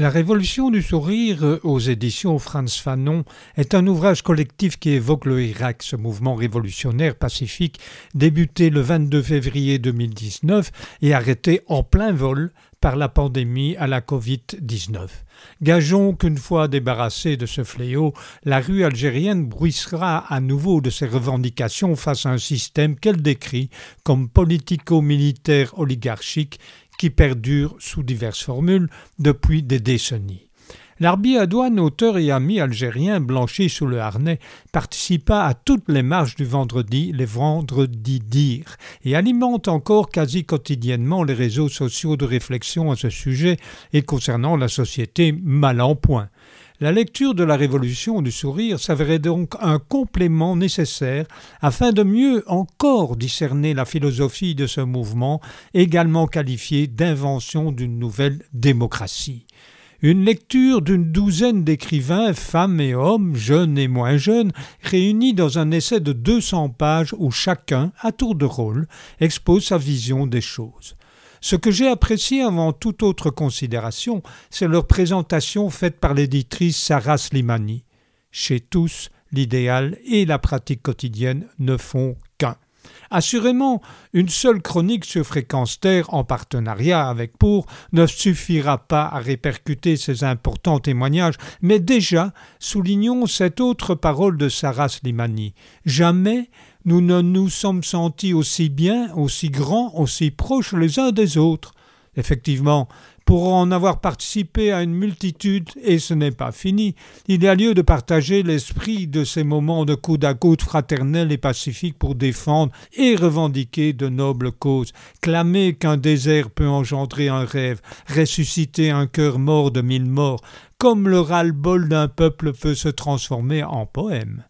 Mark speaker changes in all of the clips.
Speaker 1: La Révolution du sourire aux éditions Franz Fanon est un ouvrage collectif qui évoque le Irak, ce mouvement révolutionnaire pacifique débuté le 22 février 2019 et arrêté en plein vol par la pandémie à la Covid-19. Gageons qu'une fois débarrassée de ce fléau, la rue algérienne bruissera à nouveau de ses revendications face à un système qu'elle décrit comme politico-militaire oligarchique qui perdure sous diverses formules depuis des décennies. L'arbi Adouane, auteur et ami algérien blanchi sous le harnais, participa à toutes les marches du vendredi, les vendredis d'Ir, et alimente encore quasi quotidiennement les réseaux sociaux de réflexion à ce sujet et concernant la société mal en point. La lecture de la Révolution du sourire s'avérait donc un complément nécessaire afin de mieux encore discerner la philosophie de ce mouvement, également qualifié d'invention d'une nouvelle démocratie. Une lecture d'une douzaine d'écrivains, femmes et hommes, jeunes et moins jeunes, réunis dans un essai de 200 pages où chacun, à tour de rôle, expose sa vision des choses. Ce que j'ai apprécié avant toute autre considération, c'est leur présentation faite par l'éditrice Sarah Slimani. Chez tous, l'idéal et la pratique quotidienne ne font qu'un. Assurément, une seule chronique sur Fréquence Terre en partenariat avec Pour ne suffira pas à répercuter ces importants témoignages, mais déjà soulignons cette autre parole de Sarah Slimani. Jamais nous ne nous sommes sentis aussi bien, aussi grands, aussi proches les uns des autres. Effectivement, pour en avoir participé à une multitude, et ce n'est pas fini, il y a lieu de partager l'esprit de ces moments de coude à coude fraternels et pacifiques pour défendre et revendiquer de nobles causes, clamer qu'un désert peut engendrer un rêve, ressusciter un cœur mort de mille morts, comme le ras-le-bol d'un peuple peut se transformer en poème.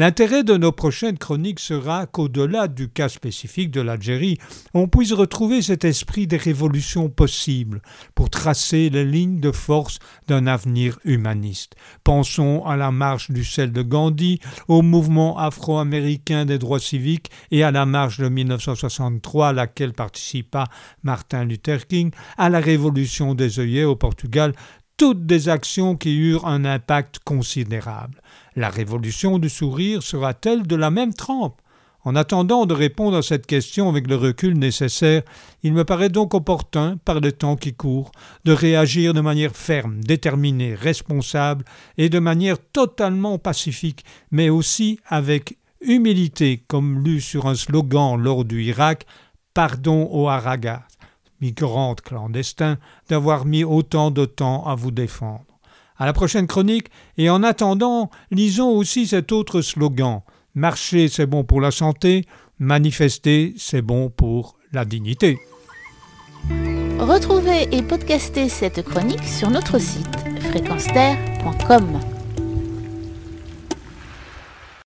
Speaker 1: L'intérêt de nos prochaines chroniques sera qu'au-delà du cas spécifique de l'Algérie, on puisse retrouver cet esprit des révolutions possibles pour tracer les lignes de force d'un avenir humaniste. Pensons à la marche du sel de Gandhi, au mouvement afro-américain des droits civiques et à la marche de 1963 à laquelle participa Martin Luther King, à la révolution des œillets au Portugal, toutes des actions qui eurent un impact considérable. La révolution du sourire sera-t-elle de la même trempe? En attendant de répondre à cette question avec le recul nécessaire, il me paraît donc opportun, par le temps qui court, de réagir de manière ferme, déterminée, responsable et de manière totalement pacifique, mais aussi avec humilité, comme lu sur un slogan lors du Irak Pardon au Haragas migrants clandestins, d'avoir mis autant de temps à vous défendre. À la prochaine chronique, et en attendant, lisons aussi cet autre slogan Marcher, c'est bon pour la santé, manifester, c'est bon pour la dignité.
Speaker 2: Retrouvez et podcastez cette chronique sur notre site fréquence